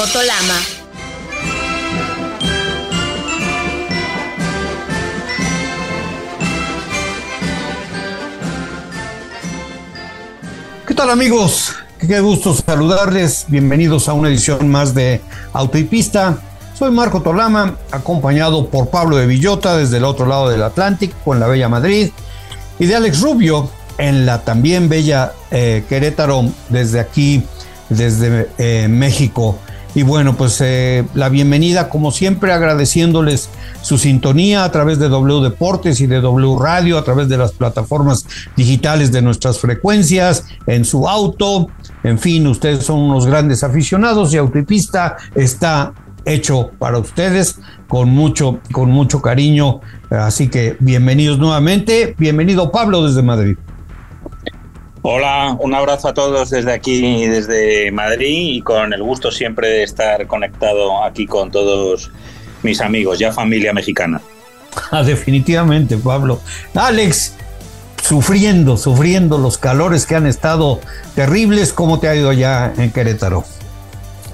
de Marco Tolama. ¿Qué tal amigos? Qué gusto saludarles. Bienvenidos a una edición más de Auto y Pista. Soy Marco Tolama, acompañado por Pablo de Villota desde el otro lado del Atlántico, en la Bella Madrid, y de Alex Rubio en la también bella eh, Querétaro, desde aquí, desde eh, México. Y bueno, pues eh, la bienvenida, como siempre, agradeciéndoles su sintonía a través de W Deportes y de W Radio, a través de las plataformas digitales de nuestras frecuencias, en su auto. En fin, ustedes son unos grandes aficionados y Autopista está hecho para ustedes con mucho, con mucho cariño. Así que bienvenidos nuevamente. Bienvenido Pablo desde Madrid. Hola, un abrazo a todos desde aquí, desde Madrid y con el gusto siempre de estar conectado aquí con todos mis amigos, ya familia mexicana. Ah, definitivamente, Pablo. Alex, sufriendo, sufriendo los calores que han estado terribles, ¿cómo te ha ido allá en Querétaro?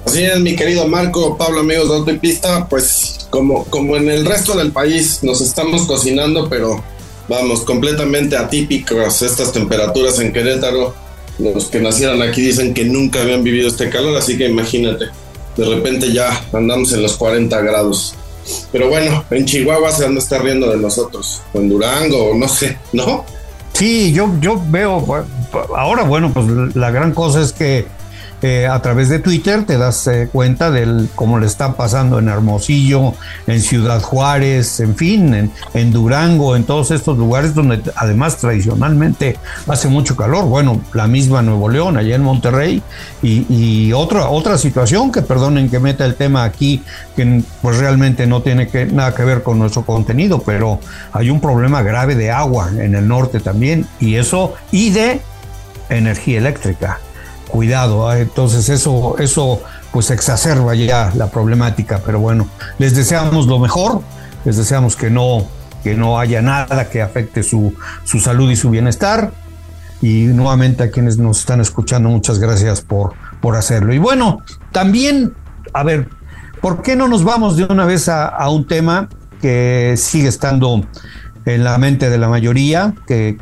Así es, mi querido Marco, Pablo, amigos de Auto y Pista, pues como, como en el resto del país nos estamos cocinando, pero vamos, completamente atípicas estas temperaturas en Querétaro. Los que nacieron aquí dicen que nunca habían vivido este calor, así que imagínate, de repente ya andamos en los 40 grados. Pero bueno, en Chihuahua se anda estar riendo de nosotros, o en Durango, o no sé, ¿no? Sí, yo, yo veo, ahora bueno, pues la gran cosa es que eh, a través de Twitter te das eh, cuenta de cómo le está pasando en Hermosillo, en Ciudad Juárez, en fin, en, Durango, en todos estos lugares donde además tradicionalmente hace mucho calor. Bueno, la misma Nuevo León, allá en Monterrey, y, y otra, otra situación que perdonen que meta el tema aquí, que pues realmente no tiene que, nada que ver con nuestro contenido, pero hay un problema grave de agua en el norte también, y eso, y de energía eléctrica cuidado. Entonces eso, eso pues exacerba ya la problemática, pero bueno, les deseamos lo mejor, les deseamos que no, que no haya nada que afecte su, su salud y su bienestar. Y nuevamente a quienes nos están escuchando, muchas gracias por, por hacerlo. Y bueno, también, a ver, ¿por qué no nos vamos de una vez a, a un tema que sigue estando en la mente de la mayoría, que,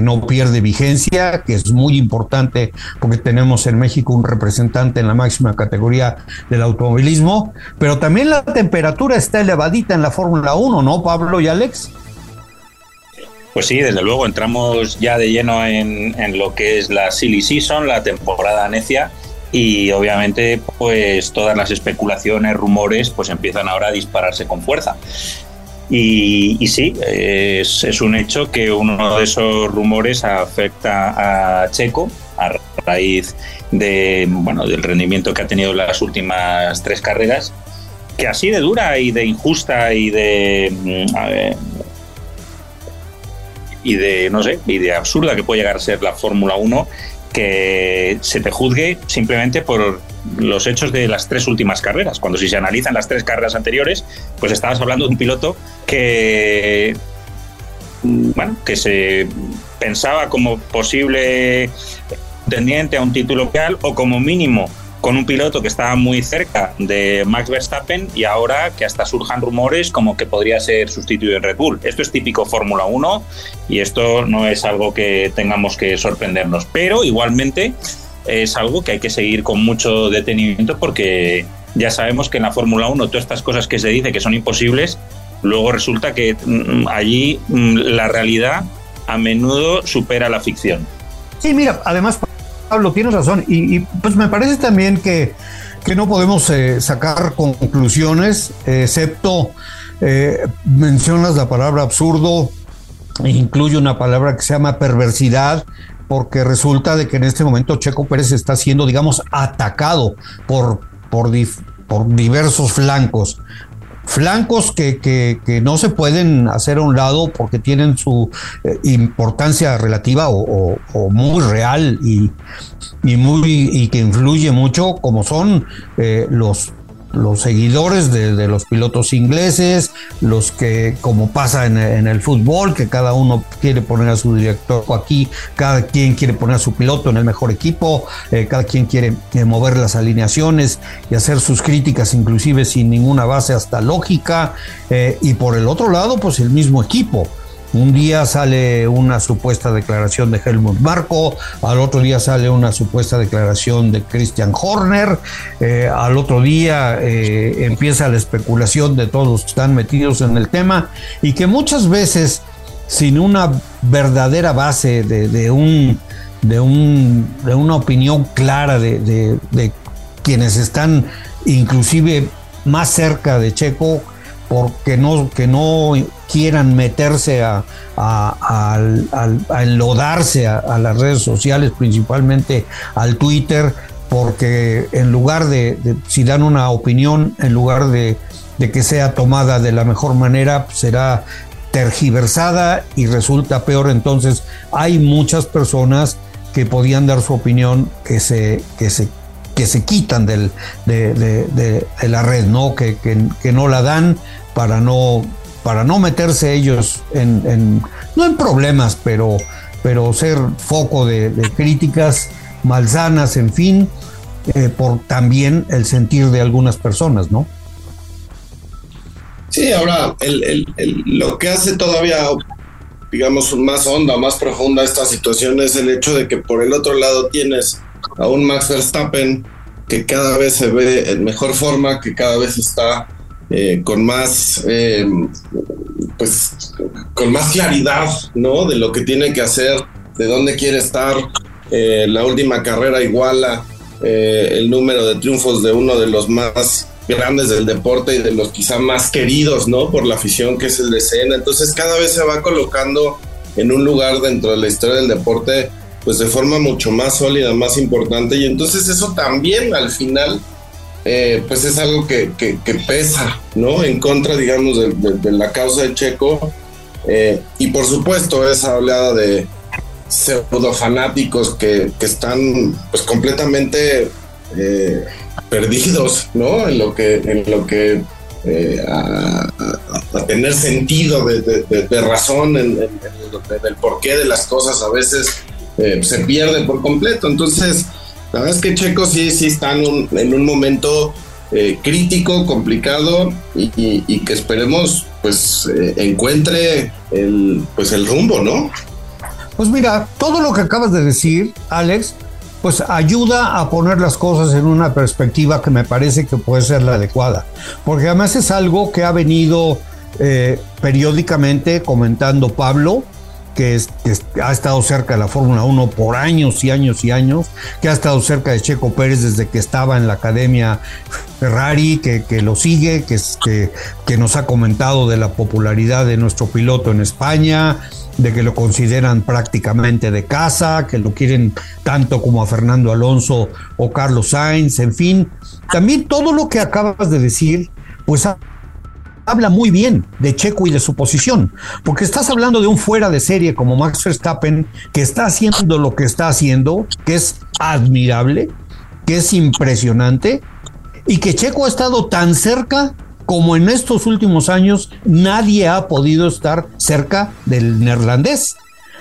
no pierde vigencia, que es muy importante porque tenemos en México un representante en la máxima categoría del automovilismo, pero también la temperatura está elevadita en la Fórmula 1, ¿no, Pablo y Alex? Pues sí, desde luego, entramos ya de lleno en, en lo que es la silly season, la temporada necia, y obviamente pues todas las especulaciones, rumores, pues empiezan ahora a dispararse con fuerza. Y, sí, es, un hecho que uno de esos rumores afecta a Checo a raíz de, bueno, del rendimiento que ha tenido en las últimas tres carreras, que así de dura y de injusta y de... Ver, y de, no sé, y de absurda que puede llegar a ser la Fórmula 1, que se te juzgue simplemente por los hechos de las tres últimas carreras. Cuando si se analizan las tres carreras anteriores, pues estabas hablando de un piloto que bueno, que se pensaba como posible tendiente a un título real o como mínimo con un piloto que estaba muy cerca de Max Verstappen y ahora que hasta surjan rumores como que podría ser sustituido en Red Bull. Esto es típico Fórmula 1 y esto no es algo que tengamos que sorprendernos, pero igualmente es algo que hay que seguir con mucho detenimiento porque ya sabemos que en la Fórmula 1 todas estas cosas que se dice que son imposibles, luego resulta que mm, allí mm, la realidad a menudo supera la ficción. Sí, mira, además Pablo, tienes razón. Y, pues me parece también que, que no podemos eh, sacar conclusiones, excepto eh, mencionas la palabra absurdo, e incluye una palabra que se llama perversidad, porque resulta de que en este momento Checo Pérez está siendo, digamos, atacado por, por, diversos flancos. flancos que, que, no se pueden hacer a un lado porque tienen su eh, importancia relativa o, muy real y, y, muy, y que influye mucho, como son eh, los los seguidores de, los pilotos ingleses, los que, como pasa en, el fútbol, que cada uno quiere poner a su director aquí, cada quien quiere poner a su piloto en el mejor equipo, eh, cada quien quiere mover las alineaciones y hacer sus críticas inclusive sin ninguna base hasta lógica, eh, y por el otro lado, pues el mismo equipo. Un día sale una supuesta declaración de Helmut Marco, al otro día sale una supuesta declaración de Christian Horner, eh, al otro día eh, empieza la especulación de todos los que están metidos en el tema y que muchas veces sin una verdadera base de, un, de, un, de una opinión clara de, de quienes están inclusive más cerca de Checo, porque no, que no quieran meterse a, enlodarse a, las redes sociales, principalmente al Twitter, porque en lugar de, si dan una opinión, en lugar de, que sea tomada de la mejor manera, será tergiversada y resulta peor. Entonces hay muchas personas que podían dar su opinión que se, que se, que se quitan del, de, la red, ¿no? Que, que no la dan para no, para no meterse ellos en, no en problemas, pero, pero ser foco de, críticas malsanas, en fin, eh, por también el sentir de algunas personas, ¿no? Sí, ahora lo que hace todavía, digamos, más honda, más profunda esta situación es el hecho de que por el otro lado tienes a un Max Verstappen que cada vez se ve en mejor forma, que cada vez está eh, con más, eh, pues, con más claridad, ¿no? De lo que tiene que hacer, de dónde quiere estar. Eh, la última carrera iguala el número de triunfos de uno de los más grandes del deporte y de los quizá más queridos, ¿no? Por la afición que es el de Sena. Entonces cada vez se va colocando en un lugar dentro de la historia del deporte, pues de forma mucho más sólida, más importante. Y entonces eso también al final eh, pues es algo que, pesa, ¿no? En contra, digamos, de, la causa de Checo. Eh, y por supuesto, esa oleada de pseudofanáticos que, que están pues completamente eh, perdidos, ¿no? En lo que, en lo que a, tener sentido de, razón en, el porqué de las cosas a veces se pierde por completo. Entonces, la verdad es que Checo sí, sí está en un, momento eh, crítico, complicado y, que esperemos pues eh, encuentre el, pues el rumbo, ¿no? Pues mira, todo lo que acabas de decir, Alex, pues ayuda a poner las cosas en una perspectiva que me parece que puede ser la adecuada, porque además es algo que ha venido eh, periódicamente comentando Pablo, que, ha estado cerca de la Fórmula 1 por años y años y años, que ha estado cerca de Checo Pérez desde que estaba en la Academia Ferrari, que, lo sigue, que, que, que nos ha comentado de la popularidad de nuestro piloto en España, de que lo consideran prácticamente de casa, que lo quieren tanto como a Fernando Alonso o Carlos Sainz, en fin. También todo lo que acabas de decir, pues habla muy bien de Checo y de su posición, porque estás hablando de un fuera de serie como Max Verstappen, que está haciendo lo que está haciendo, que es admirable, que es impresionante, y que Checo ha estado tan cerca como en estos últimos años nadie ha podido estar cerca del neerlandés,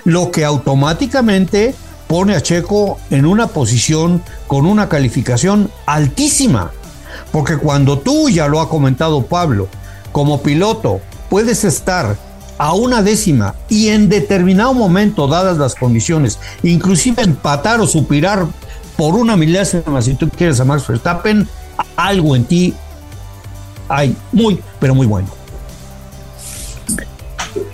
lo que automáticamente pone a Checo en una posición con una calificación altísima. Porque cuando tú, ya lo ha comentado Pablo, como piloto puedes estar a una décima y en determinado momento, dadas las condiciones, inclusive empatar o supirar por una milésima, si tú quieres a Max Verstappen, algo en ti hay muy, pero muy bueno.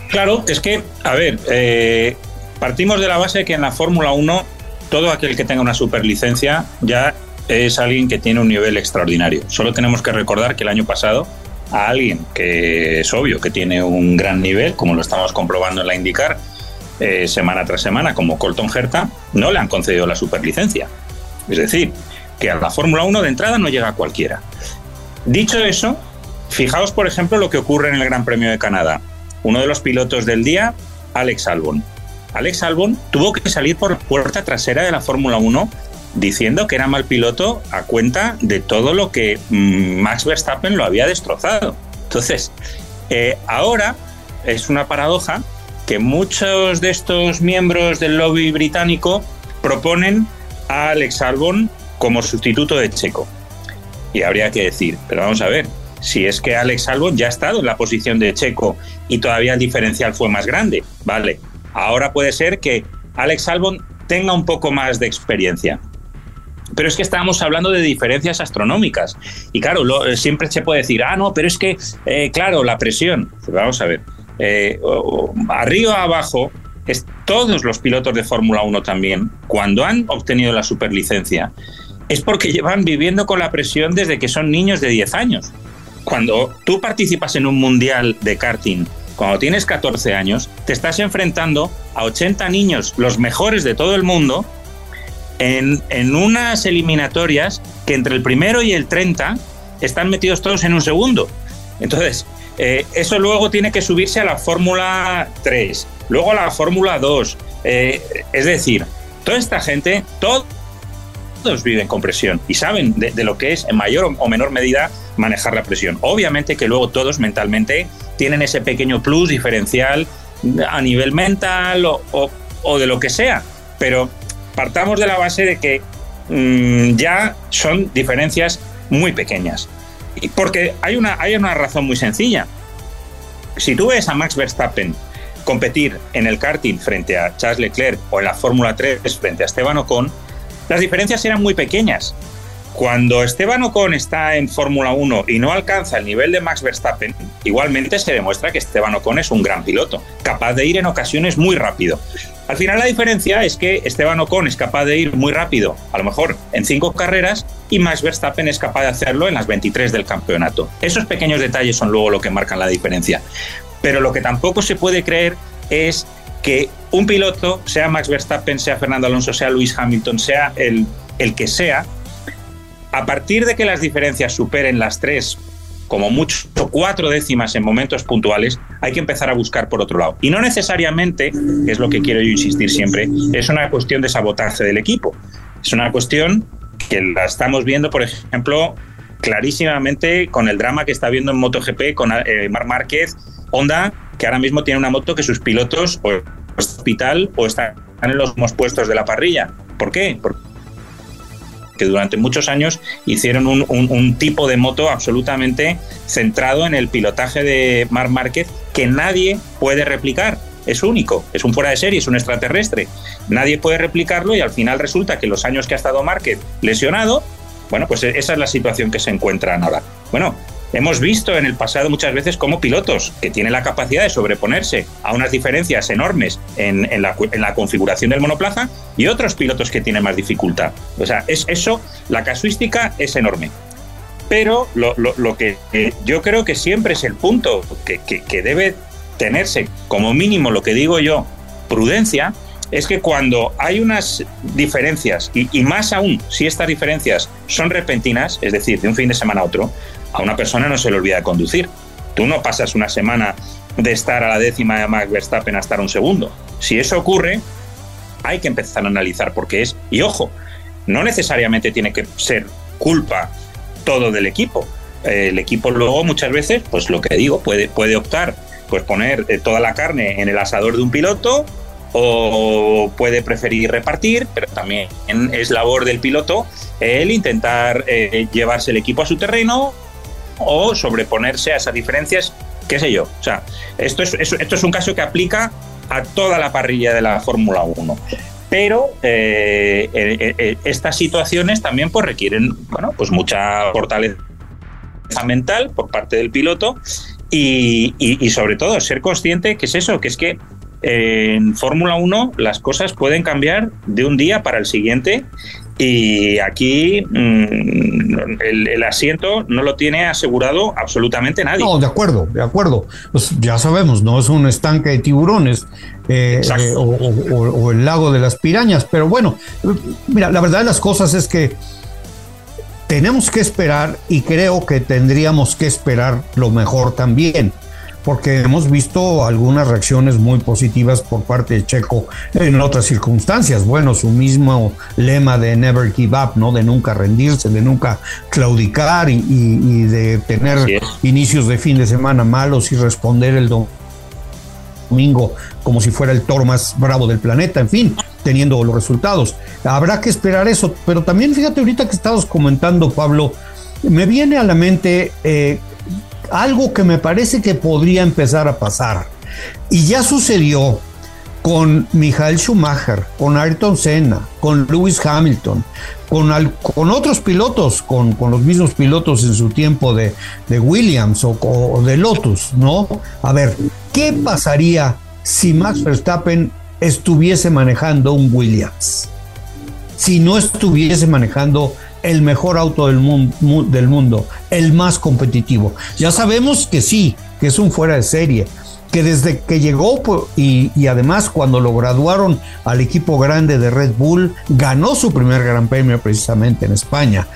Claro, es que, a ver, eh, partimos de la base que en la Fórmula 1 todo aquel que tenga una superlicencia ya es alguien que tiene un nivel extraordinario. Solo tenemos que recordar que el año pasado a alguien que es obvio que tiene un gran nivel, como lo estamos comprobando en la IndyCar eh, semana tras semana, como Colton Herta, no le han concedido la superlicencia. Es decir, que a la Fórmula 1 de entrada no llega cualquiera. Dicho eso, Fijaos, por ejemplo, lo que ocurre en el Gran Premio de Canadá. Uno de los pilotos del día, Alex Albon. Alex Albon tuvo que salir por puerta trasera de la Fórmula 1 diciendo que era mal piloto a cuenta de todo lo que mm, Max Verstappen lo había destrozado. Entonces, eh, ahora es una paradoja que muchos de estos miembros del lobby británico proponen a Alex Albon como sustituto de Checo. Y habría que decir, pero vamos a ver, si es que Alex Albon ya ha estado en la posición de Checo y todavía el diferencial fue más grande, vale. Ahora puede ser que Alex Albon tenga un poco más de experiencia. Pero es que estábamos hablando de diferencias astronómicas. Y claro, eh, siempre se puede decir, ah, no, pero es que, eh, claro, la presión. Pues vamos a ver, eh, arriba abajo, es, todos los pilotos de Fórmula 1 también, cuando han obtenido la superlicencia, es porque llevan viviendo con la presión desde que son niños de 10 años. Cuando tú participas en un mundial de karting, cuando tienes 14 años, te estás enfrentando a 80 niños, los mejores de todo el mundo, en, en unas eliminatorias que entre el primero y el 30 están metidos todos en un segundo. Entonces, eh, eso luego tiene que subirse a la Fórmula 3, luego a la Fórmula 2. Eh, es decir, toda esta gente, todos viven con presión y saben de, lo que es en mayor o menor medida manejar la presión. Obviamente que luego todos mentalmente tienen ese pequeño plus diferencial a nivel mental o, de lo que sea, pero partamos de la base de que mm, ya son diferencias muy pequeñas. Porque hay una, hay una razón muy sencilla. Si tú ves a Max Verstappen competir en el karting frente a Charles Leclerc o en la Fórmula 3 frente a Esteban Ocon, las diferencias eran muy pequeñas. Cuando Esteban Ocon está en Fórmula 1 y no alcanza el nivel de Max Verstappen, igualmente se demuestra que Esteban Ocon es un gran piloto, capaz de ir en ocasiones muy rápido. Al final la diferencia es que Esteban Ocon es capaz de ir muy rápido, a lo mejor en cinco carreras, y Max Verstappen es capaz de hacerlo en las 23 del campeonato. Esos pequeños detalles son luego lo que marcan la diferencia. Pero lo que tampoco se puede creer es que un piloto, sea Max Verstappen, sea Fernando Alonso, sea Luis Hamilton, sea el, el que sea, a partir de que las diferencias superen las tres, como mucho cuatro décimas en momentos puntuales, hay que empezar a buscar por otro lado. Y no necesariamente, es lo que quiero yo insistir siempre, es una cuestión de sabotaje del equipo. Es una cuestión que la estamos viendo, por ejemplo, clarísimamente con el drama que está viendo en MotoGP con eh, Mar Márquez, Honda, que ahora mismo tiene una moto que sus pilotos o hospital o están en los mismos puestos de la parrilla. ¿Por qué? Porque que durante muchos años hicieron un, tipo de moto absolutamente centrado en el pilotaje de Marc Márquez que nadie puede replicar. Es único, es un fuera de serie, es un extraterrestre. Nadie puede replicarlo y al final resulta que los años que ha estado Márquez lesionado, bueno, pues esa es la situación que se encuentran ahora. Bueno, Hemos visto en el pasado muchas veces cómo pilotos que tienen la capacidad de sobreponerse a unas diferencias enormes en, la, configuración del monoplaza y otros pilotos que tienen más dificultad. O sea, es eso, la casuística es enorme. Pero lo, que yo creo que siempre es el punto que, debe tenerse como mínimo, lo que digo yo, prudencia, es que cuando hay unas diferencias, y, más aún si estas diferencias son repentinas, es decir, de un fin de semana a otro, a una persona no se le olvida conducir. Tú no pasas una semana de estar a la décima de Max Verstappen a estar un segundo. Si eso ocurre, hay que empezar a analizar por qué es. Y ojo, no necesariamente tiene que ser culpa todo del equipo. El equipo luego muchas veces, pues lo que digo, puede, puede optar pues poner eh, toda la carne en el asador de un piloto o puede preferir repartir, pero también es labor del piloto el intentar eh, llevarse el equipo a su terreno o sobreponerse a esas diferencias, qué sé yo. O sea, esto es, esto es un caso que aplica a toda la parrilla de la Fórmula 1. Pero eh, eh, estas situaciones también pues, requieren bueno, pues mucha fortaleza mental por parte del piloto y, y sobre todo ser consciente que es eso, que es que en Fórmula 1 las cosas pueden cambiar de un día para el siguiente y aquí mm, el, asiento no lo tiene asegurado absolutamente nadie. No, de acuerdo, de acuerdo. Pues ya sabemos, no es un estanque de tiburones eh, eh, o, el lago de las pirañas, pero bueno, mira, la verdad de las cosas es que tenemos que esperar y creo que tendríamos que esperar lo mejor también porque hemos visto algunas reacciones muy positivas por parte de Checo en otras circunstancias. Bueno, su mismo lema de never give up, ¿no? De nunca rendirse, de nunca claudicar y, de tener inicios de fin de semana malos y responder el domingo como si fuera el toro más bravo del planeta, en fin, teniendo los resultados. Habrá que esperar eso, pero también fíjate ahorita que estabas comentando, Pablo, me viene a la mente eh, algo que me parece que podría empezar a pasar. Y ya sucedió con Michael Schumacher, con Ayrton Senna, con Lewis Hamilton, con, con otros pilotos, con, los mismos pilotos en su tiempo de, Williams o, o, de Lotus, ¿no? A ver, ¿qué pasaría si Max Verstappen estuviese manejando un Williams? Si no estuviese manejando el mejor auto del mundo, del mundo, el más competitivo. Ya sabemos que sí, que es un fuera de serie, que desde que llegó y, y, además cuando lo graduaron al equipo grande de Red Bull, ganó su primer gran premio precisamente en España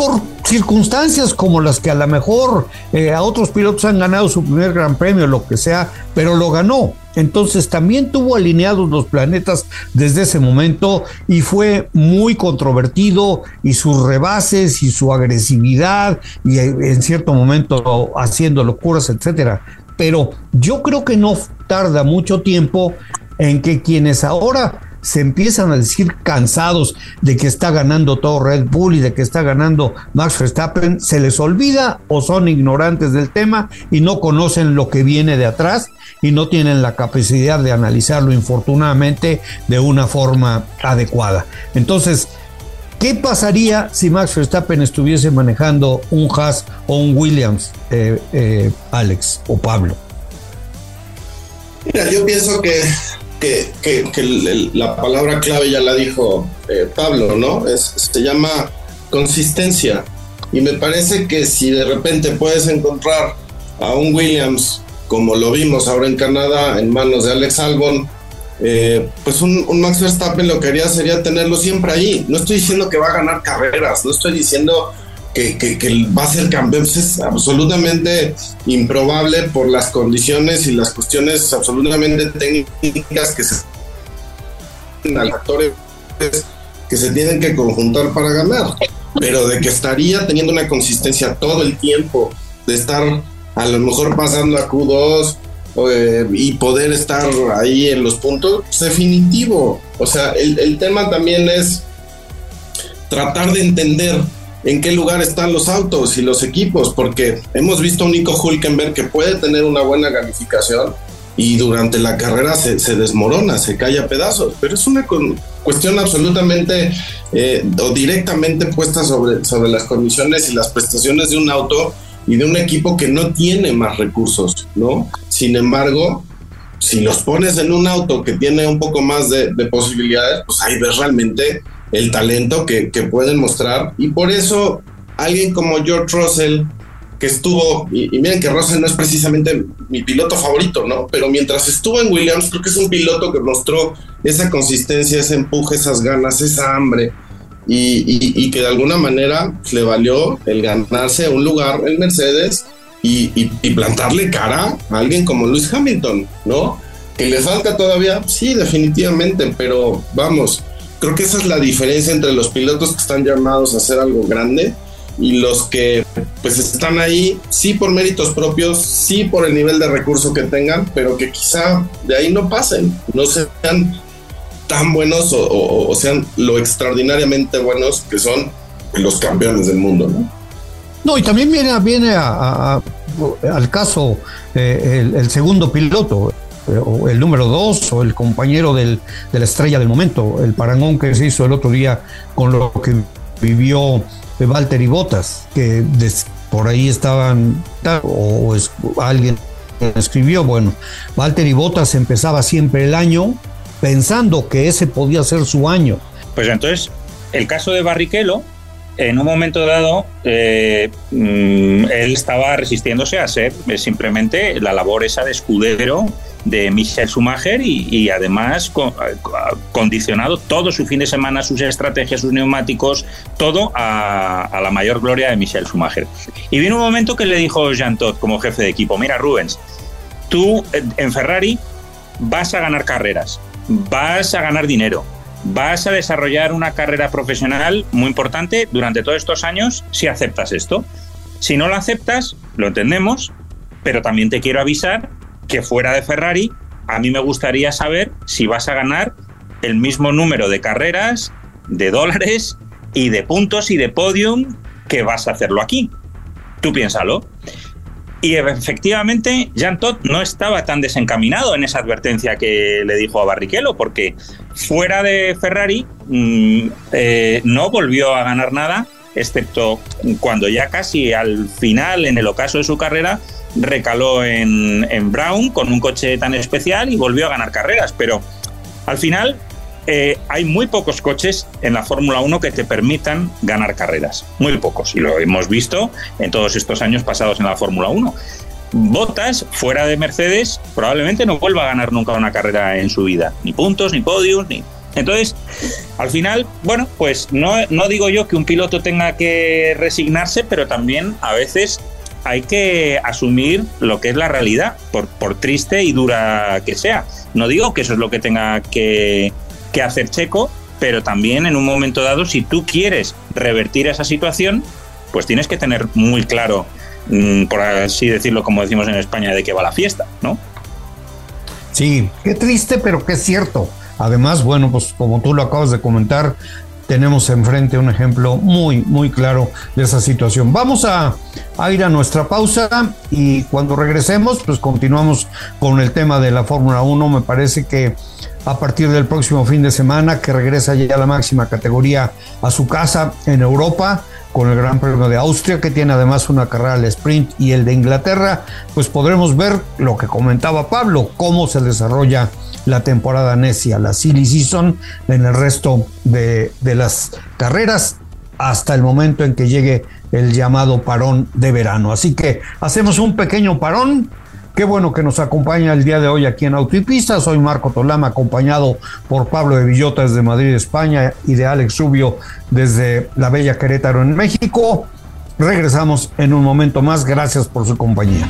por circunstancias como las que a lo mejor eh, a otros pilotos han ganado su primer gran premio, lo que sea, pero lo ganó. Entonces también tuvo alineados los planetas desde ese momento y fue muy controvertido y sus rebases y su agresividad y eh, en cierto momento haciendo locuras, etcétera. Pero yo creo que no tarda mucho tiempo en que quienes ahora se empiezan a decir cansados de que está ganando todo Red Bull y de que está ganando Max Verstappen, se les olvida o son ignorantes del tema y no conocen lo que viene de atrás y no tienen la capacidad de analizarlo infortunadamente de una forma adecuada. Entonces, ¿qué pasaría si Max Verstappen estuviese manejando un Haas o un Williams, eh, eh, Alex o Pablo? Mira, yo pienso que que, la palabra clave ya la dijo eh, Pablo, ¿no? Es, se llama consistencia. Y me parece que si de repente puedes encontrar a un Williams, como lo vimos ahora en Canadá, en manos de Alex Albon, eh, pues un, un, Max Verstappen lo que haría sería tenerlo siempre ahí. No estoy diciendo que va a ganar carreras, no estoy diciendo que, va a ser campeón pues es absolutamente improbable por las condiciones y las cuestiones absolutamente técnicas que se actores que se tienen que conjuntar para ganar, pero de que estaría teniendo una consistencia todo el tiempo, de estar a lo mejor pasando a Q2 eh, y poder estar ahí en los puntos, pues definitivo. O sea, el, el tema también es tratar de entender en qué lugar están los autos y los equipos, porque hemos visto a un Nico Hulkenberg que puede tener una buena calificación y durante la carrera se, desmorona, se cae a pedazos, pero es una cuestión absolutamente eh, o directamente puesta sobre, sobre las condiciones y las prestaciones de un auto y de un equipo que no tiene más recursos, ¿no? Sin embargo, si los pones en un auto que tiene un poco más de, de posibilidades, pues ahí ves realmente el talento que, pueden mostrar. Y por eso alguien como George Russell, que estuvo, y, miren que Russell no es precisamente mi piloto favorito, ¿no? Pero mientras estuvo en Williams, creo que es un piloto que mostró esa consistencia, ese empuje, esas ganas, esa hambre. Y, que de alguna manera le valió el ganarse un lugar en Mercedes y, y, plantarle cara a alguien como Luis Hamilton, ¿no? Que le falta todavía, sí, definitivamente, pero vamos, Creo que esa es la diferencia entre los pilotos que están llamados a hacer algo grande y los que pues están ahí, sí por méritos propios, sí por el nivel de recurso que tengan, pero que quizá de ahí no pasen, no sean tan buenos o, sean lo extraordinariamente buenos que son los campeones del mundo, ¿no? No, y también viene, viene al caso eh, el, segundo piloto, el número dos o el compañero del, de la estrella del momento, el parangón que se hizo el otro día con lo que vivió Walter y Botas, que por ahí estaban, o, alguien escribió, bueno, Walter y Botas empezaba siempre el año pensando que ese podía ser su año. Pues entonces, el caso de Barrichello, en un momento dado, eh, mm, él estaba resistiéndose a ser simplemente la labor esa de escudero de Michel Schumacher y, además condicionado todo su fin de semana, sus estrategias, sus neumáticos, todo a, la mayor gloria de Michel Schumacher. Y vino un momento que le dijo Jean Todt como jefe de equipo, mira Rubens, tú en Ferrari vas a ganar carreras, vas a ganar dinero, vas a desarrollar una carrera profesional muy importante durante todos estos años si aceptas esto. Si no lo aceptas, lo entendemos, pero también te quiero avisar que fuera de Ferrari, a mí me gustaría saber si vas a ganar el mismo número de carreras, de dólares y de puntos y de podium que vas a hacerlo aquí. Tú piénsalo. Y efectivamente, Jean Todt no estaba tan desencaminado en esa advertencia que le dijo a Barrichello, porque fuera de Ferrari mm, eh, no volvió a ganar nada, excepto cuando ya casi al final, en el ocaso de su carrera, recaló en, en Brown con un coche tan especial y volvió a ganar carreras. Pero al final eh, hay muy pocos coches en la Fórmula 1 que te permitan ganar carreras. Muy pocos. Y lo hemos visto en todos estos años pasados en la Fórmula 1. Bottas, fuera de Mercedes, probablemente no vuelva a ganar nunca una carrera en su vida. Ni puntos, ni podios, ni... Entonces, al final, bueno, pues no, no digo yo que un piloto tenga que resignarse, pero también a veces hay que asumir lo que es la realidad, por, triste y dura que sea. No digo que eso es lo que tenga que, que hacer Checo, pero también en un momento dado, si tú quieres revertir esa situación, pues tienes que tener muy claro, mm, por así decirlo, como decimos en España, de qué va la fiesta, ¿no? Sí, qué triste, pero qué cierto. Además, bueno, pues como tú lo acabas de comentar, tenemos enfrente un ejemplo muy, muy claro de esa situación. Vamos a, a, ir a nuestra pausa y cuando regresemos, pues continuamos con el tema de la Fórmula 1. Me parece que a partir del próximo fin de semana, que regresa ya la máxima categoría a su casa en Europa con el Gran Premio de Austria, que tiene además una carrera al sprint y el de Inglaterra, pues podremos ver lo que comentaba Pablo, cómo se desarrolla la temporada necia, la silly season, en el resto de las carreras hasta el momento en que llegue el llamado parón de verano. Así que hacemos un pequeño parón Qué bueno que nos acompaña el día de hoy aquí en Autopista. Soy Marco Tolama, acompañado por Pablo de Villota desde Madrid, España, y de Alex Rubio desde la Bella Querétaro en México. Regresamos en un momento más. Gracias por su compañía.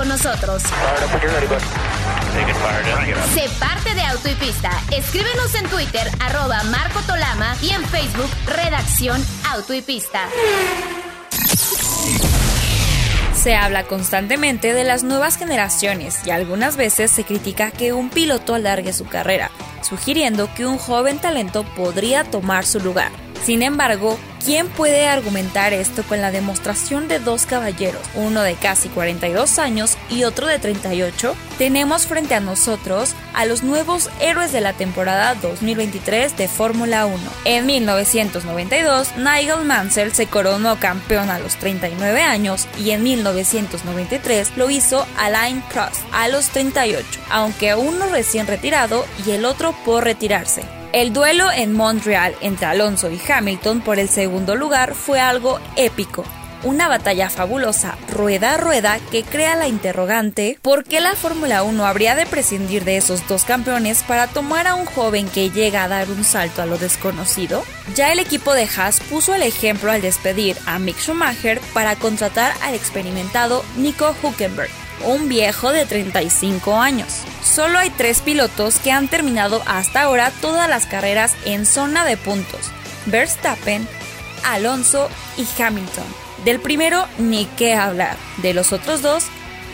Con nosotros. Sé parte de Auto y Pista. Escríbenos en Twitter, arroba Marco Tolama y en Facebook, Redacción Auto y Pista. Se habla constantemente de las nuevas generaciones y algunas veces se critica que un piloto alargue su carrera, sugiriendo que un joven talento podría tomar su lugar. Sin embargo, ¿quién puede argumentar esto con la demostración de dos caballeros, uno de casi 42 años y otro de 38? Tenemos frente a nosotros a los nuevos héroes de la temporada 2023 de Fórmula 1. En 1992, Nigel Mansell se coronó campeón a los 39 años y en 1993 lo hizo Alain Prost a los 38, aunque uno recién retirado y el otro por retirarse. El duelo en Montreal entre Alonso y Hamilton por el segundo lugar fue algo épico. Una batalla fabulosa rueda a rueda que crea la interrogante ¿por qué la Fórmula 1 habría de prescindir de esos dos campeones para tomar a un joven que llega a dar un salto a lo desconocido? Ya el equipo de Haas puso el ejemplo al despedir a Mick Schumacher para contratar al experimentado Nico Huckenberg, un viejo de 35 años. Solo hay tres pilotos que han terminado hasta ahora todas las carreras en zona de puntos. Verstappen, Alonso y Hamilton. Del primero ni qué hablar. De los otros dos,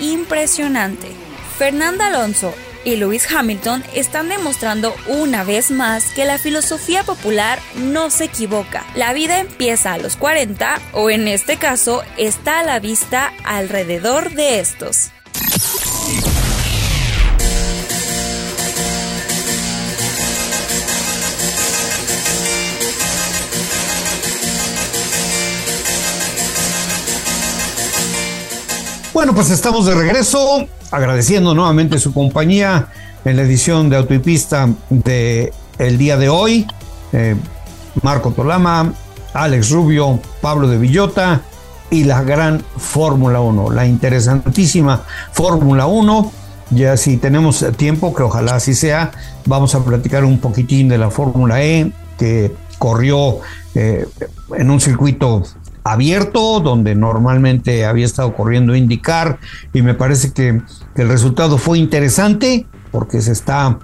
impresionante. Fernando Alonso y Lewis Hamilton están demostrando una vez más que la filosofía popular no se equivoca. La vida empieza a los 40 o en este caso está a la vista alrededor de estos. Bueno, pues estamos de regreso, agradeciendo nuevamente su compañía en la edición de Autopista de el día de hoy. Eh, Marco Tolama, Alex Rubio, Pablo de Villota y la gran Fórmula 1, la interesantísima Fórmula 1. Ya si tenemos tiempo, que ojalá así sea, vamos a platicar un poquitín de la Fórmula E, que corrió eh, en un circuito abierto, donde normalmente había estado corriendo indicar, y me parece que, el resultado fue interesante, porque se está,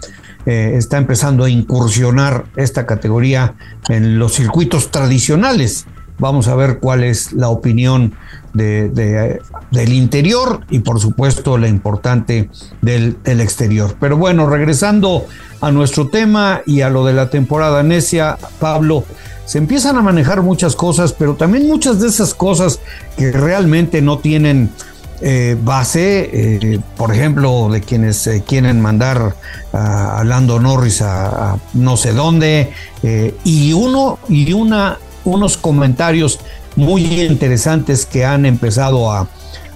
eh, está empezando a incursionar esta categoría en los circuitos tradicionales. Vamos a ver cuál es la opinión de, del interior y por supuesto la importante del, exterior. Pero bueno, regresando a nuestro tema y a lo de la temporada necia, Pablo, se empiezan a manejar muchas cosas, pero también muchas de esas cosas que realmente no tienen eh, base, eh, por ejemplo, de quienes eh, quieren mandar a Lando Norris a, no sé dónde, y uno y una unos comentarios muy interesantes que han empezado a,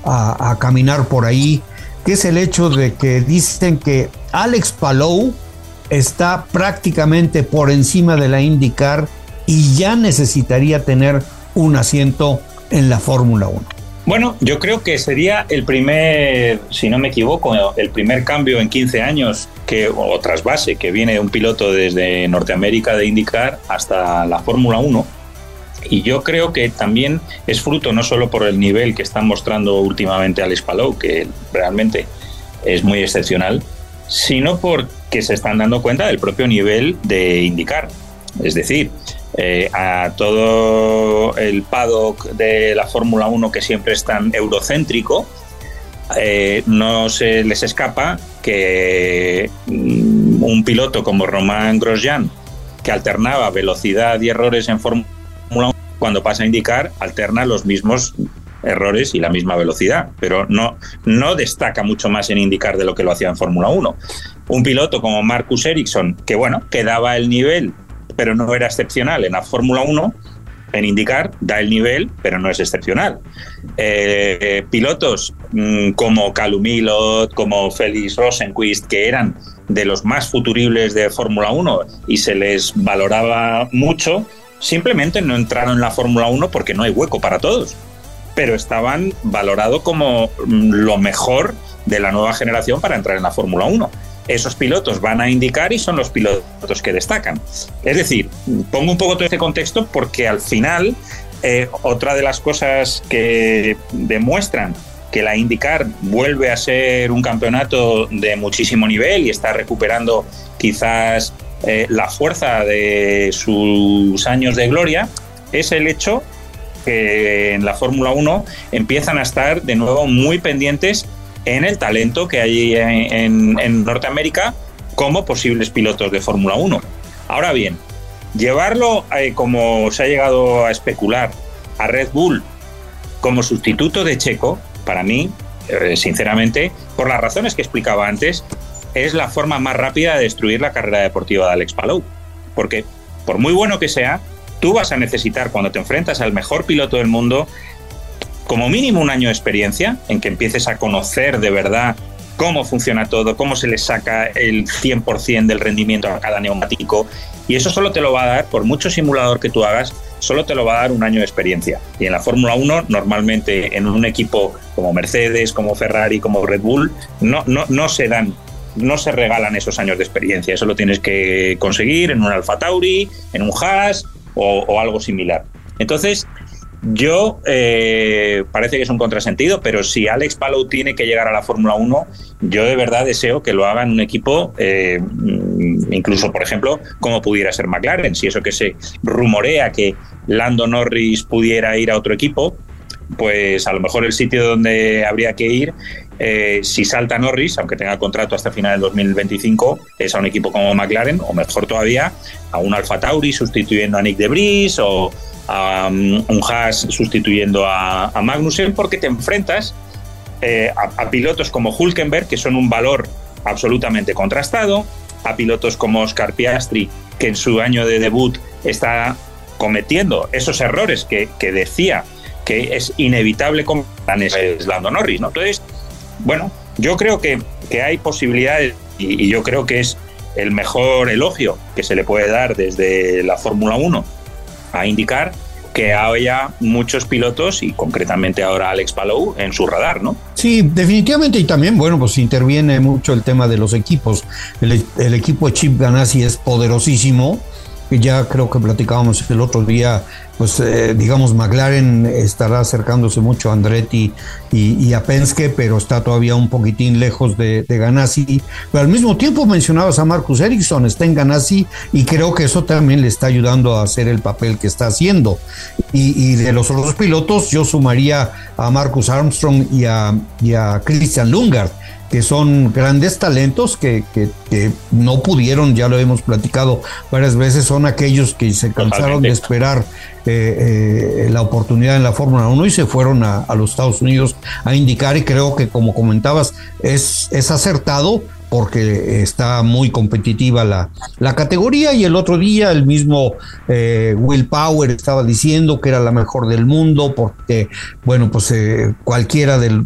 a, caminar por ahí, que es el hecho de que dicen que Alex Palou está prácticamente por encima de la IndyCar y ya necesitaría tener un asiento en la Fórmula 1. Bueno, yo creo que sería el primer, si no me equivoco, el primer cambio en 15 años que, o trasvase que viene un piloto desde Norteamérica de IndyCar hasta la Fórmula 1. Y yo creo que también es fruto no solo por el nivel que están mostrando últimamente Alex Palou, que realmente es muy excepcional, sino porque se están dando cuenta del propio nivel de IndyCar. Es decir, eh, a todo el paddock de la Fórmula 1 que siempre es tan eurocéntrico, eh, no se les escapa que mm, un piloto como Román Grosjean, que alternaba velocidad y errores en Fórmula 1, cuando pasa a indicar, alterna los mismos errores y la misma velocidad, pero no, no destaca mucho más en indicar de lo que lo hacía en Fórmula 1. Un piloto como Marcus Ericsson, que bueno, que daba el nivel pero no era excepcional. En la Fórmula 1, en indicar, da el nivel, pero no es excepcional. Eh, pilotos mm, como Calumilot, como Félix Rosenquist, que eran de los más futuribles de Fórmula 1 y se les valoraba mucho, simplemente no entraron en la Fórmula 1 porque no hay hueco para todos. Pero estaban valorados como mm, lo mejor de la nueva generación para entrar en la Fórmula 1 esos pilotos van a indicar y son los pilotos que destacan. Es decir, pongo un poco todo este contexto porque al final eh, otra de las cosas que demuestran que la IndyCar vuelve a ser un campeonato de muchísimo nivel y está recuperando quizás eh, la fuerza de sus años de gloria, es el hecho que en la Fórmula 1 empiezan a estar de nuevo muy pendientes en el talento que hay en, Norteamérica como posibles pilotos de Fórmula 1. Ahora bien, llevarlo, eh, como se ha llegado a especular, a Red Bull como sustituto de Checo, para mí, eh, sinceramente, por las razones que explicaba antes, es la forma más rápida de destruir la carrera deportiva de Alex Palou. Porque, por muy bueno que sea, tú vas a necesitar, cuando te enfrentas al mejor piloto del mundo, como mínimo un año de experiencia en que empieces a conocer de verdad cómo funciona todo, cómo se le saca el 100% del rendimiento a cada neumático. Y eso solo te lo va a dar, por mucho simulador que tú hagas, solo te lo va a dar un año de experiencia. Y en la Fórmula 1, normalmente en un equipo como Mercedes, como Ferrari, como Red Bull, no, no, no se dan, no se regalan esos años de experiencia. Eso lo tienes que conseguir en un Alfa Tauri, en un Haas o, algo similar. Entonces, yo eh, parece que es un contrasentido, pero si Alex Palou tiene que llegar a la Fórmula 1, yo de verdad deseo que lo haga en un equipo, eh, incluso por ejemplo, como pudiera ser McLaren. Si eso que se rumorea que Lando Norris pudiera ir a otro equipo, pues a lo mejor el sitio donde habría que ir, eh, si salta Norris, aunque tenga contrato hasta final del 2025, es a un equipo como McLaren, o mejor todavía, a un Alfa Tauri sustituyendo a Nick de Vries o a um, un Haas sustituyendo a, Magnussen, porque te enfrentas eh, a, pilotos como Hulkenberg, que son un valor absolutamente contrastado, a pilotos como Oscar Piastri, que en su año de debut está cometiendo esos errores que, decía que es inevitable con Lando Norris. ¿no? Entonces, bueno, yo creo que, que hay posibilidades y, yo creo que es el mejor elogio que se le puede dar desde la Fórmula 1 a indicar que haya muchos pilotos y concretamente ahora Alex Palou en su radar, ¿no? Sí, definitivamente y también, bueno, pues interviene mucho el tema de los equipos. El, el equipo Chip Ganassi es poderosísimo ya creo que platicábamos el otro día, pues eh, digamos McLaren estará acercándose mucho a Andretti y, a Penske, pero está todavía un poquitín lejos de, de, Ganassi. Pero al mismo tiempo mencionabas a Marcus Ericsson, está en Ganassi y creo que eso también le está ayudando a hacer el papel que está haciendo. Y, de los otros pilotos yo sumaría a Marcus Armstrong y a, y a Christian Lungard que son grandes talentos que, no pudieron, ya lo hemos platicado varias veces, son aquellos que se cansaron de esperar eh, eh, la oportunidad en la Fórmula 1 y se fueron a, los Estados Unidos a indicar. Y creo que como comentabas es, es acertado porque está muy competitiva la, la, categoría. Y el otro día el mismo eh, Will Power estaba diciendo que era la mejor del mundo porque, bueno, pues cualquiera del,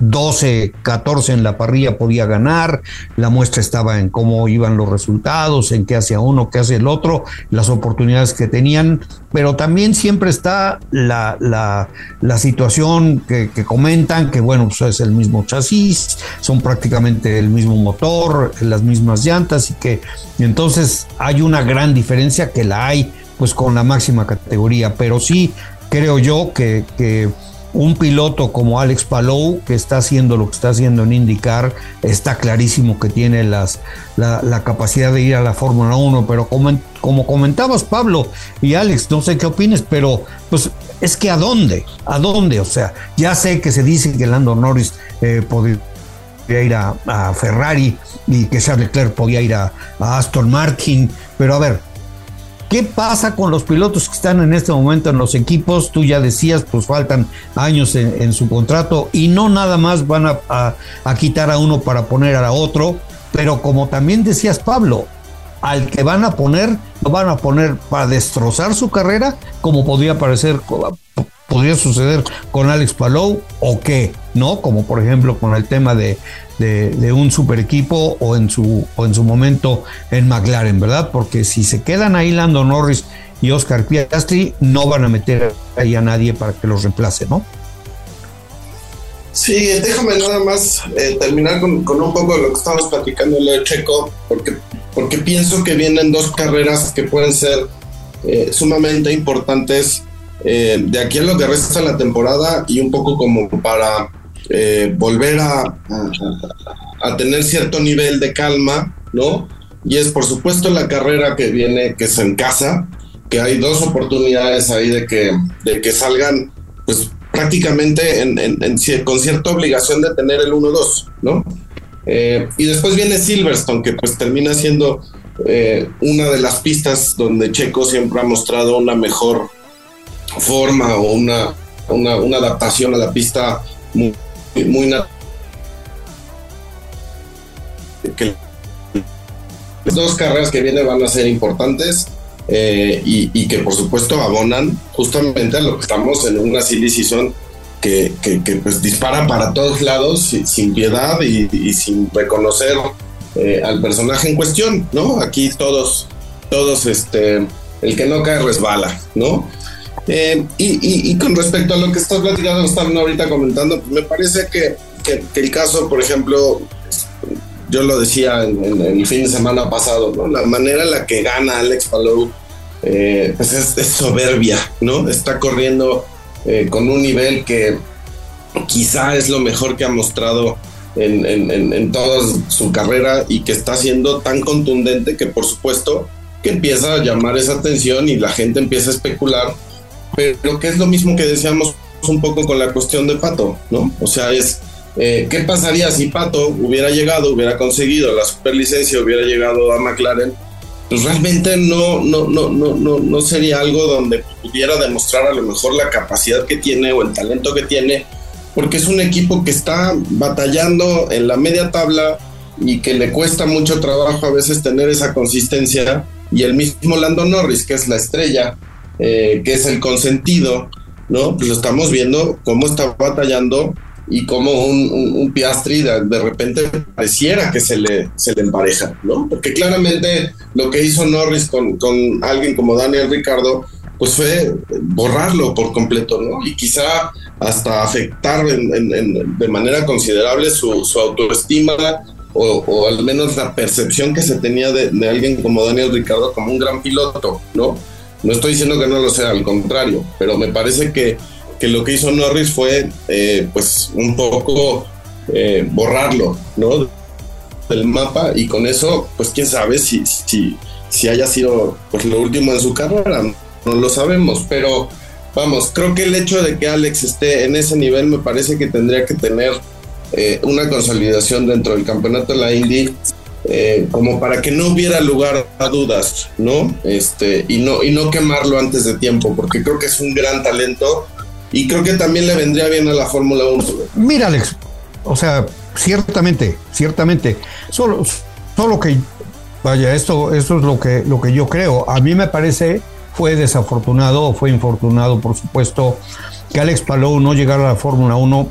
12, 14 en la parrilla podía ganar, la muestra estaba en cómo iban los resultados, en qué hacía uno, qué hace el otro, las oportunidades que tenían, pero también siempre está la, la, situación que, comentan, que bueno, pues es el mismo chasis, son prácticamente el mismo motor, las mismas llantas y que entonces hay una gran diferencia que la hay pues con la máxima categoría, pero sí creo yo que, que un piloto como Alex Palou, que está haciendo lo que está haciendo en IndyCar, está clarísimo que tiene las, la, capacidad de ir a la Fórmula 1, pero como, como comentabas Pablo y Alex, no sé qué opines, pero pues es que a dónde, a dónde, o sea, ya sé que se dice que Lando Norris eh, podría ir a, Ferrari y que Charles Leclerc podía ir a Aston Martin, pero a ver, ¿Qué pasa con los pilotos que están en este momento en los equipos? Tú ya decías, pues faltan años en, su contrato y no nada más van a, quitar a uno para poner a otro, pero como también decías Pablo, al que van a poner, lo van a poner para destrozar su carrera, como podría parecer, podría suceder con Alex Palou o qué, ¿no? Como por ejemplo con el tema de, de, un super equipo o en, su, o en su momento en McLaren, ¿verdad? Porque si se quedan ahí Lando Norris y Oscar Piastri, no van a meter ahí a nadie para que los reemplace, ¿no? Sí, déjame nada más eh, terminar con, un poco de lo que estamos platicando de Checo, porque, porque pienso que vienen dos carreras que pueden ser eh, sumamente importantes eh, de aquí a lo que resta la temporada y un poco como para eh, volver a, a, tener cierto nivel de calma, ¿no? Y es por supuesto la carrera que viene, que es en casa, que hay dos oportunidades ahí de que, de que salgan, pues prácticamente en, con cierta obligación de tener el 1-2, ¿no? Eh, y después viene Silverstone, que pues termina siendo eh, una de las pistas donde Checo siempre ha mostrado una mejor forma o una, una, una adaptación a la pista muy, muy que las dos carreras que vienen van a ser importantes eh, y, que por supuesto abonan justamente a lo que estamos en una silly que, que, pues dispara para todos lados sin piedad y, sin reconocer eh, al personaje en cuestión, ¿no? Aquí todos, todos, este, el que no cae resbala, ¿no? Eh, y, con respecto a lo que estás platicando, están ahorita comentando, me parece que, el caso, por ejemplo, yo lo decía en, el fin de semana pasado, ¿no? La manera en la que gana Alex Palou eh, pues es, soberbia, ¿no? Está corriendo eh, con un nivel que quizá es lo mejor que ha mostrado en, en, toda su carrera y que está siendo tan contundente que por supuesto que empieza a llamar esa atención y la gente empieza a especular pero que es lo mismo que decíamos un poco con la cuestión de Pato, ¿no? O sea, es, eh, ¿qué pasaría si Pato hubiera llegado, hubiera conseguido la superlicencia, hubiera llegado a McLaren? Pues realmente no, no, no, no, no, no sería algo donde pudiera demostrar a lo mejor la capacidad que tiene o el talento que tiene, porque es un equipo que está batallando en la media tabla y que le cuesta mucho trabajo a veces tener esa consistencia. Y el mismo Lando Norris, que es la estrella, eh, que es el consentido, ¿no? Pues lo estamos viendo cómo está batallando y cómo un, Piastri de, repente pareciera que se le, se le empareja, ¿no? Porque claramente lo que hizo Norris con, con alguien como Daniel Ricardo, pues fue borrarlo por completo, ¿no? Y quizá hasta afectar de manera considerable su, autoestima o, al menos la percepción que se tenía de, alguien como Daniel Ricardo como un gran piloto, ¿no? No estoy diciendo que no lo sea, al contrario, pero me parece que, que lo que hizo Norris fue, eh, pues, un poco eh, borrarlo, ¿no? Del mapa y con eso, pues, quién sabe si, si, si haya sido, pues, lo último en su carrera, no lo sabemos, pero vamos, creo que el hecho de que Alex esté en ese nivel me parece que tendría que tener eh, una consolidación dentro del campeonato de la Indy eh, como para que no hubiera lugar a dudas, ¿no? Este, y no, y no quemarlo antes de tiempo, porque creo que es un gran talento y creo que también le vendría bien a la Fórmula 1. Mira, Alex, o sea, ciertamente, ciertamente, solo, solo que, vaya, esto, esto es lo que, lo que yo creo. A mí me parece fue desafortunado fue infortunado, por supuesto, que Alex Palou no llegara a la Fórmula 1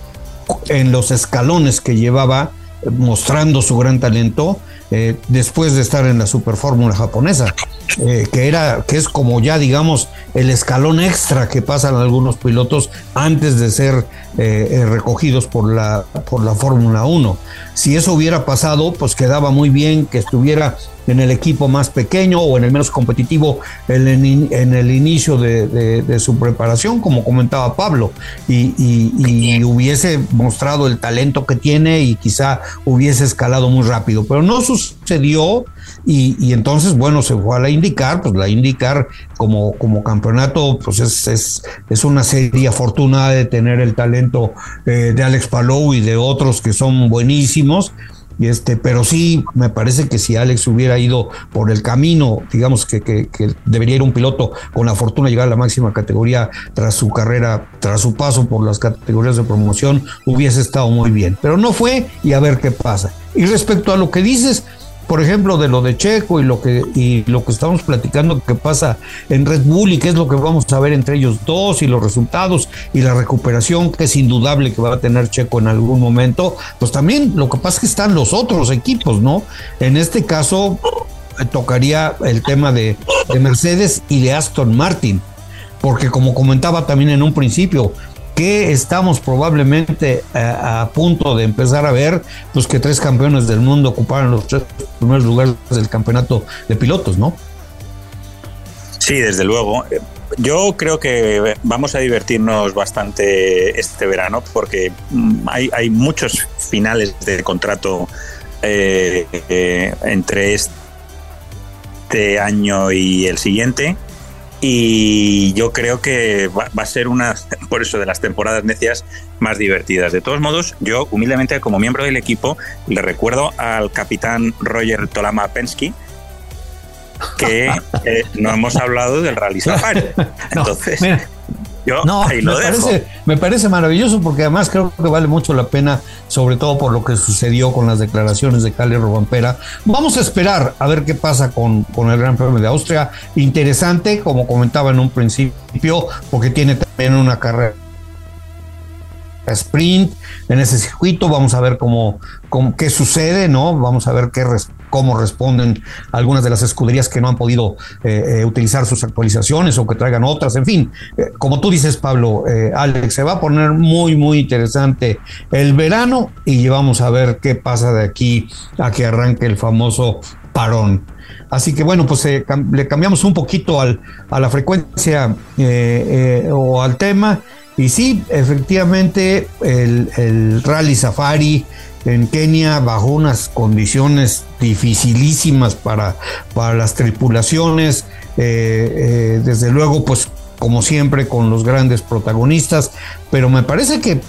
en los escalones que llevaba mostrando su gran talento eh, después de estar en la Super Fórmula japonesa, eh, que era que es como ya digamos el escalón extra que pasan algunos pilotos antes de ser eh, recogidos por la por la Fórmula 1. Si eso hubiera pasado, pues quedaba muy bien que estuviera en el equipo más pequeño o en el menos competitivo en el, inicio de, su preparación, como comentaba Pablo, y, hubiese mostrado el talento que tiene y quizá hubiese escalado muy rápido, pero no sucedió y, entonces, bueno, se fue a la indicar, pues la indicar como, como campeonato, pues es, es, una serie afortunada de tener el talento eh, de Alex Palou y de otros que son buenísimos este, pero sí, me parece que si Alex hubiera ido por el camino, digamos que, que, debería ir un piloto con la fortuna de llegar a la máxima categoría tras su carrera, tras su paso por las categorías de promoción, hubiese estado muy bien. Pero no fue y a ver qué pasa. Y respecto a lo que dices, por ejemplo, de lo de Checo y lo que y lo que estamos platicando que pasa en Red Bull y qué es lo que vamos a ver entre ellos dos y los resultados y la recuperación que es indudable que va a tener Checo en algún momento, pues también lo que pasa es que están los otros equipos, ¿no? En este caso tocaría el tema de, de Mercedes y de Aston Martin, porque como comentaba también en un principio, que estamos probablemente eh, a, punto de empezar a ver, pues que tres campeones del mundo ocuparon los tres primeros lugares del campeonato de pilotos, ¿no? Sí, desde luego. Yo creo que vamos a divertirnos bastante este verano porque mm, hay, muchos finales de contrato eh, eh, entre este año y el siguiente y yo creo que va, a ser una, por eso, de las temporadas necias más divertidas. De todos modos, yo humildemente como miembro del equipo le recuerdo al capitán Roger Tolama Pensky que eh, no hemos hablado del Rally Safari. Entonces, no, me, Parece, me parece maravilloso porque además creo que vale mucho la pena, sobre todo por lo que sucedió con las declaraciones de Cali Robampera. Vamos a esperar a ver qué pasa con, con el Gran Premio de Austria. Interesante, como comentaba en un principio, porque tiene también una carrera sprint en ese circuito. Vamos a ver cómo, cómo qué sucede, ¿no? Vamos a ver qué cómo responden algunas de las escuderías que no han podido eh, eh, utilizar sus actualizaciones o que traigan otras. En fin, eh, como tú dices, Pablo, Alex, se va a poner muy, muy interesante el verano y vamos a ver qué pasa de aquí a que arranque el famoso parón. Así que bueno, pues le cambiamos un poquito al, a la frecuencia o al tema. Y sí, efectivamente, el, el Rally Safari en Kenia bajo unas condiciones dificilísimas para, para las tripulaciones, eh, eh, desde luego, pues como siempre con los grandes protagonistas, pero me parece que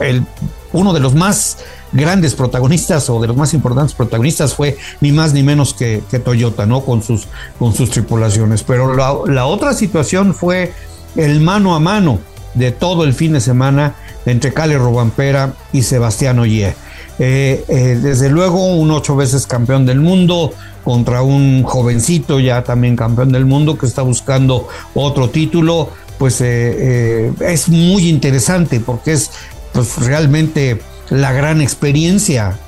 el, uno de los más grandes protagonistas o de los más importantes protagonistas fue ni más ni menos que, Toyota, ¿no? Con sus, con sus tripulaciones. Pero la, otra situación fue el mano a mano de todo el fin de semana entre Cale Robampera y Sebastián Oye. Eh, eh, desde luego, un ocho veces campeón del mundo contra un jovencito ya también campeón del mundo que está buscando otro título, pues eh, es muy interesante porque es pues, realmente la gran experiencia,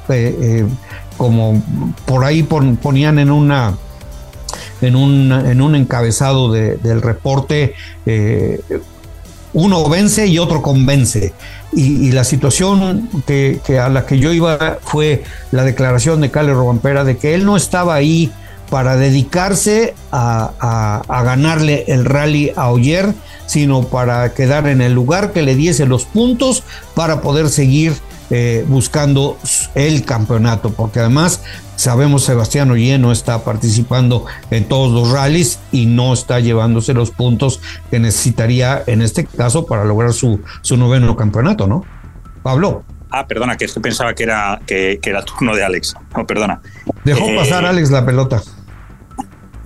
como por ahí ponían en una en un, en un encabezado del reporte, uno vence y otro convence. Y, la situación que, a la que yo iba fue la declaración de Cale Robampera de que él no estaba ahí para dedicarse a, ganarle el rally a Oyer, sino para quedar en el lugar que le diese los puntos para poder seguir eh, buscando el campeonato, porque además sabemos Sebastián Oye no está participando en todos los rallies y no está llevándose los puntos que necesitaría en este caso para lograr su, su noveno campeonato, ¿no? Pablo. Ah, perdona, que pensaba que era, que, era turno de Alex. No, perdona. Dejó eh, pasar Alex la pelota.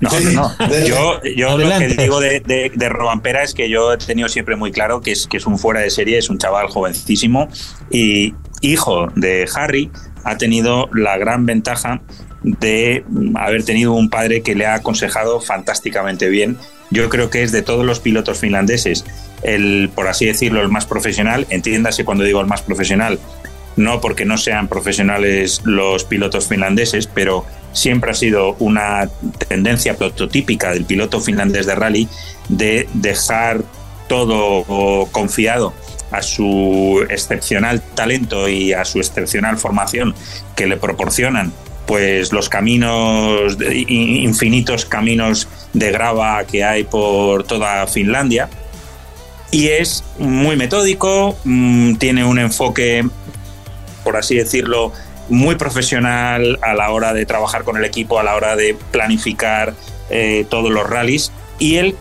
No, no, Yo, yo lo que digo de, de, de, Robampera es que yo he tenido siempre muy claro que es, que es un fuera de serie, es un chaval jovencísimo y, hijo de Harry, ha tenido la gran ventaja de haber tenido un padre que le ha aconsejado fantásticamente bien. Yo creo que es de todos los pilotos finlandeses el, por así decirlo, el más profesional. Entiéndase cuando digo el más profesional, no porque no sean profesionales los pilotos finlandeses, pero siempre ha sido una tendencia prototípica del piloto finlandés de rally de dejar todo confiado a su excepcional talento y a su excepcional formación que le proporcionan pues los caminos infinitos caminos de grava que hay por toda Finlandia. Y es muy metódico mm, tiene un enfoque por así decirlo muy profesional a la hora de trabajar con el equipo a la hora de planificar eh, todos los rallies y el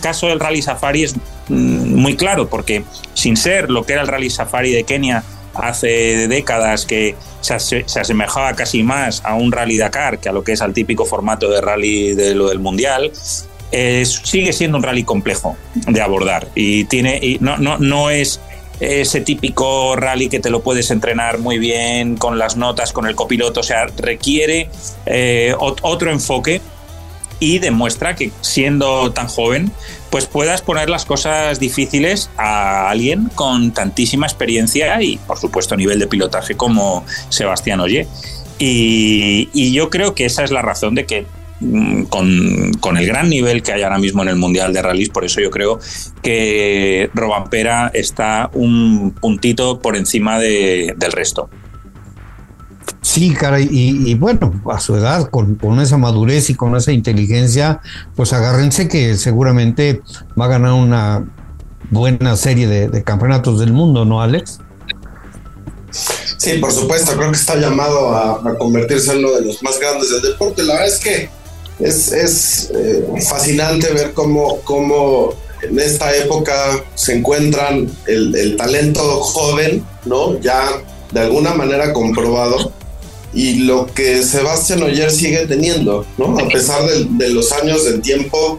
caso del Rally Safari es mm, muy claro, porque sin ser lo que era el Rally Safari de Kenia hace décadas que se, asemejaba casi más a un Rally Dakar que a lo que es al típico formato de rally de lo del Mundial, sigue siendo un rally complejo de abordar. Y tiene y no, no, no es ese típico rally que te lo puedes entrenar muy bien con las notas, con el copiloto, o sea, requiere eh, otro enfoque y demuestra que siendo tan joven, pues puedas poner las cosas difíciles a alguien con tantísima experiencia y, por supuesto, nivel de pilotaje como Sebastián Oye. Y, yo creo que esa es la razón de que mm, con, el gran nivel que hay ahora mismo en el Mundial de Rallys, por eso yo creo que Robampera está un puntito por encima del resto. Sí, cara, y, bueno, a su edad, con, esa madurez y con esa inteligencia, pues agárrense que seguramente va a ganar una buena serie de, campeonatos del mundo, ¿no, Alex? Sí, por supuesto, creo que está llamado a, convertirse en uno de los más grandes del deporte. La verdad es que es, eh, fascinante ver cómo, cómo en esta época se encuentran el, el talento joven, ¿no? Ya de alguna manera comprobado y lo que Sebastián Oyer sigue teniendo, ¿no? A pesar de, los años del tiempo,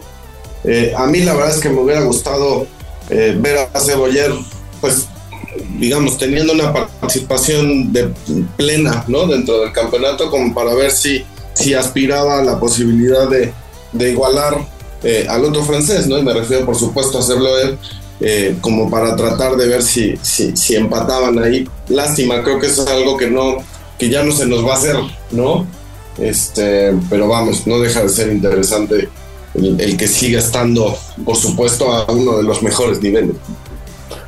eh, a mí la verdad es que me hubiera gustado eh, ver a Ceboller, pues, digamos, teniendo una participación de, plena, ¿no? Dentro del campeonato, como para ver si, si aspiraba a la posibilidad de, igualar eh, al otro francés, ¿no? Y me refiero, por supuesto, a hacerlo él. como para tratar de ver si, si, empataban ahí. Lástima, creo que eso es algo que no, que ya no se nos va a hacer, ¿no? Este, pero vamos, no deja de ser interesante el, que siga estando, por supuesto, a uno de los mejores niveles.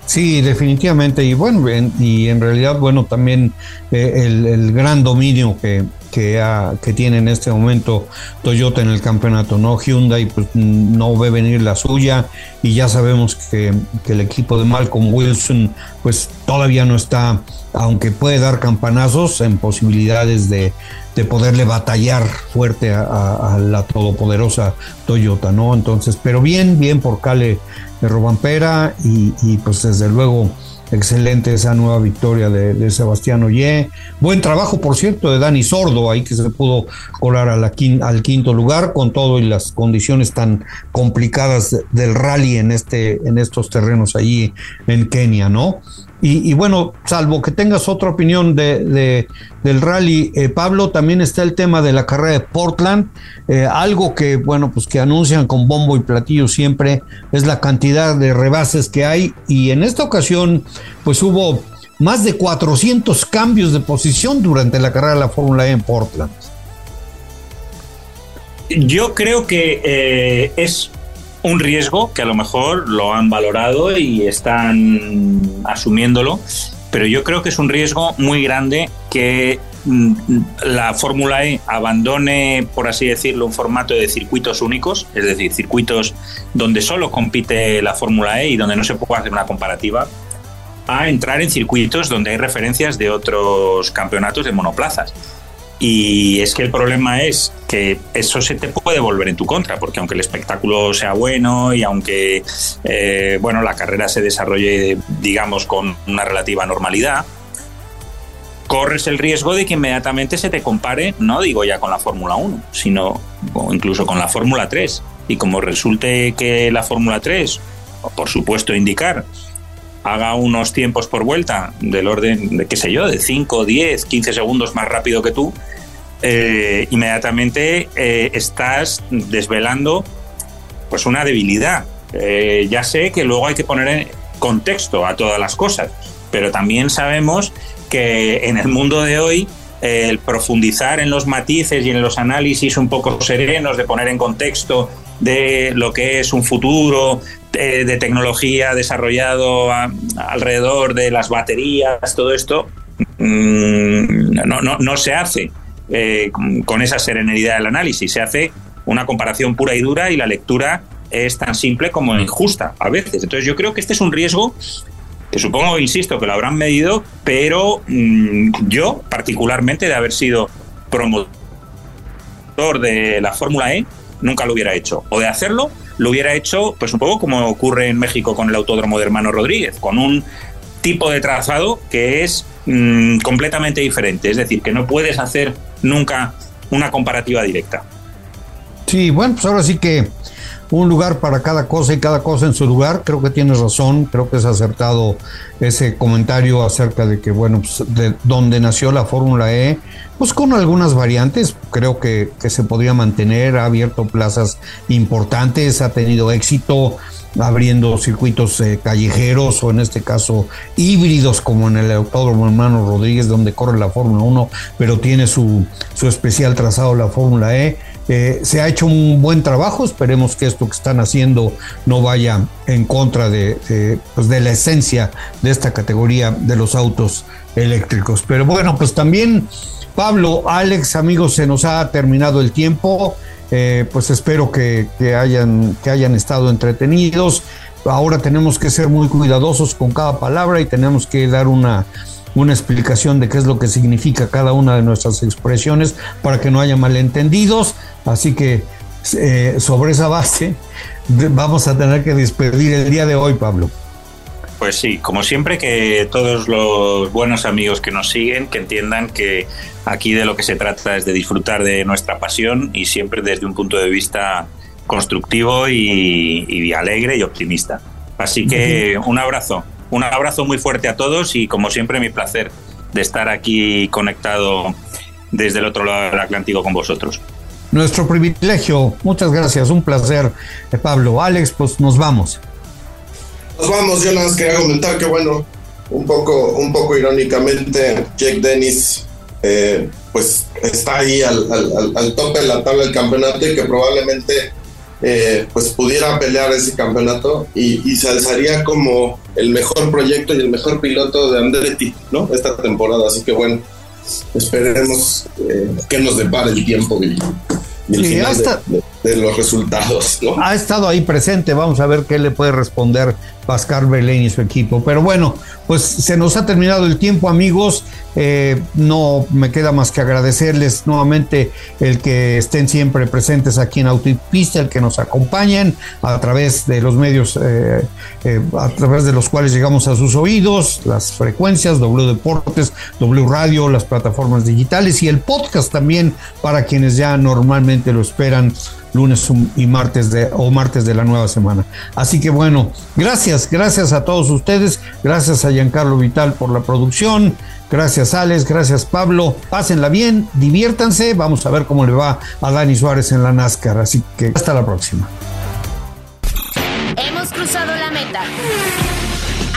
Sí, definitivamente. Y bueno, y en realidad, bueno, también eh, el, gran dominio que, que, que, tiene en este momento Toyota en el campeonato, ¿no? Hyundai pues, no ve venir la suya y ya sabemos que, el equipo de Malcolm Wilson pues todavía no está aunque puede dar campanazos en posibilidades de, poderle batallar fuerte a, la todopoderosa Toyota, ¿no? Entonces, pero bien, bien por Cale de Robampera y, y pues desde luego excelente esa nueva victoria de, Sebastián Oye. Buen trabajo, por cierto, de Dani Sordo, ahí que se pudo colar al quinto lugar con todo y las condiciones tan complicadas del rally en, este, en estos terrenos allí en Kenia, ¿no? Y, bueno, salvo que tengas otra opinión de, del rally, eh, Pablo, también está el tema de la carrera de Portland, eh, algo que, bueno, pues que anuncian con bombo y platillo siempre, es la cantidad de rebases que hay. Y en esta ocasión, pues hubo más de 400 cambios de posición durante la carrera de la Fórmula E en Portland. Yo creo que eh, es un riesgo que a lo mejor lo han valorado y están asumiéndolo, pero yo creo que es un riesgo muy grande que mm, la Fórmula E abandone, por así decirlo, un formato de circuitos únicos, es decir, circuitos donde solo compite la Fórmula E y donde no se puede hacer una comparativa, a entrar en circuitos donde hay referencias de otros campeonatos de monoplazas. Y es que el problema es eso se te puede volver en tu contra, porque aunque el espectáculo sea bueno y aunque eh, bueno, la carrera se desarrolle, digamos, con una relativa normalidad, corres el riesgo de que inmediatamente se te compare, no digo ya con la Fórmula 1, sino incluso con la Fórmula 3. Y como resulte que la Fórmula 3, por supuesto indicar, haga unos tiempos por vuelta del orden de, qué sé yo, de 5, 10, 15 segundos más rápido que tú, eh, inmediatamente eh, estás desvelando pues una debilidad. Eh, ya sé que luego hay que poner en contexto a todas las cosas, pero también sabemos que en el mundo de hoy el profundizar en los matices y en los análisis un poco serenos, de poner en contexto de lo que es un futuro de, tecnología desarrollado alrededor de las baterías, todo esto, mm, no, no, no se hace eh, con esa serenidad del análisis, se hace una comparación pura y dura y la lectura es tan simple como injusta a veces. Entonces yo creo que este es un riesgo que supongo, insisto, que lo habrán medido, pero mm, yo particularmente de haber sido promotor de la Fórmula E, nunca lo hubiera hecho. O de hacerlo, lo hubiera hecho pues un poco como ocurre en México con el Autódromo de Hermano Rodríguez, con un tipo de trazado que es mm, completamente diferente. Es decir, que no puedes hacer nunca una comparativa directa. Sí, bueno, pues ahora sí que un lugar para cada cosa y cada cosa en su lugar. Creo que tienes razón, creo que es acertado ese comentario acerca de que, bueno, pues de dónde nació la Fórmula E, pues con algunas variantes, creo que, que se podría mantener, ha abierto plazas importantes, ha tenido éxito abriendo circuitos eh, callejeros o en este caso híbridos como en el Autódromo Hermano Rodríguez donde corre la Fórmula 1 pero tiene su, su especial trazado la Fórmula E eh, se ha hecho un buen trabajo, esperemos que esto que están haciendo no vaya en contra de, pues de la esencia de esta categoría de los autos eléctricos. Pero bueno, pues también Pablo, Alex, amigos, se nos ha terminado el tiempo. Eh, pues espero que, hayan, que hayan estado entretenidos. Ahora tenemos que ser muy cuidadosos con cada palabra y tenemos que dar una, una explicación de qué es lo que significa cada una de nuestras expresiones para que no haya malentendidos. Así que eh, sobre esa base vamos a tener que despedir el día de hoy, Pablo. Pues sí, como siempre que todos los buenos amigos que nos siguen, que entiendan que aquí de lo que se trata es de disfrutar de nuestra pasión y siempre desde un punto de vista constructivo y, y alegre y optimista. Así que un abrazo. Un abrazo muy fuerte a todos y como siempre mi placer de estar aquí conectado desde el otro lado del Atlántico con vosotros. Nuestro privilegio, muchas gracias, un placer, eh, Pablo. Alex, pues nos vamos. Nos vamos, yo nada más quería comentar que bueno, un poco, un poco irónicamente, Jake Dennis eh, pues está ahí al, al, al, tope de la tabla del campeonato y que probablemente eh, pues pudiera pelear ese campeonato y, se alzaría como el mejor proyecto y el mejor piloto de Andretti, ¿no? Esta temporada. Así que bueno, esperemos eh, que nos depare el tiempo y, de, los resultados. ¿no? Ha estado ahí presente, vamos a ver qué le puede responder Pascal Belén y su equipo. Pero bueno, pues se nos ha terminado el tiempo, amigos. Eh, no me queda más que agradecerles nuevamente el que estén siempre presentes aquí en Autopista, el que nos acompañen a través de los medios eh, eh, a través de los cuales llegamos a sus oídos, las frecuencias, W Deportes, W Radio, las plataformas digitales y el podcast también para quienes ya normalmente lo esperan lunes y martes de, o martes de la nueva semana. Así que bueno, gracias, gracias a todos ustedes, gracias a Giancarlo Vital por la producción, gracias Alex, gracias Pablo, pásenla bien, diviértanse, vamos a ver cómo le va a Dani Suárez en la NASCAR, así que hasta la próxima. Hemos cruzado la meta.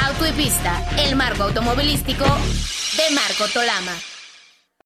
Auto y pista, el marco automovilístico de Marco Tolama.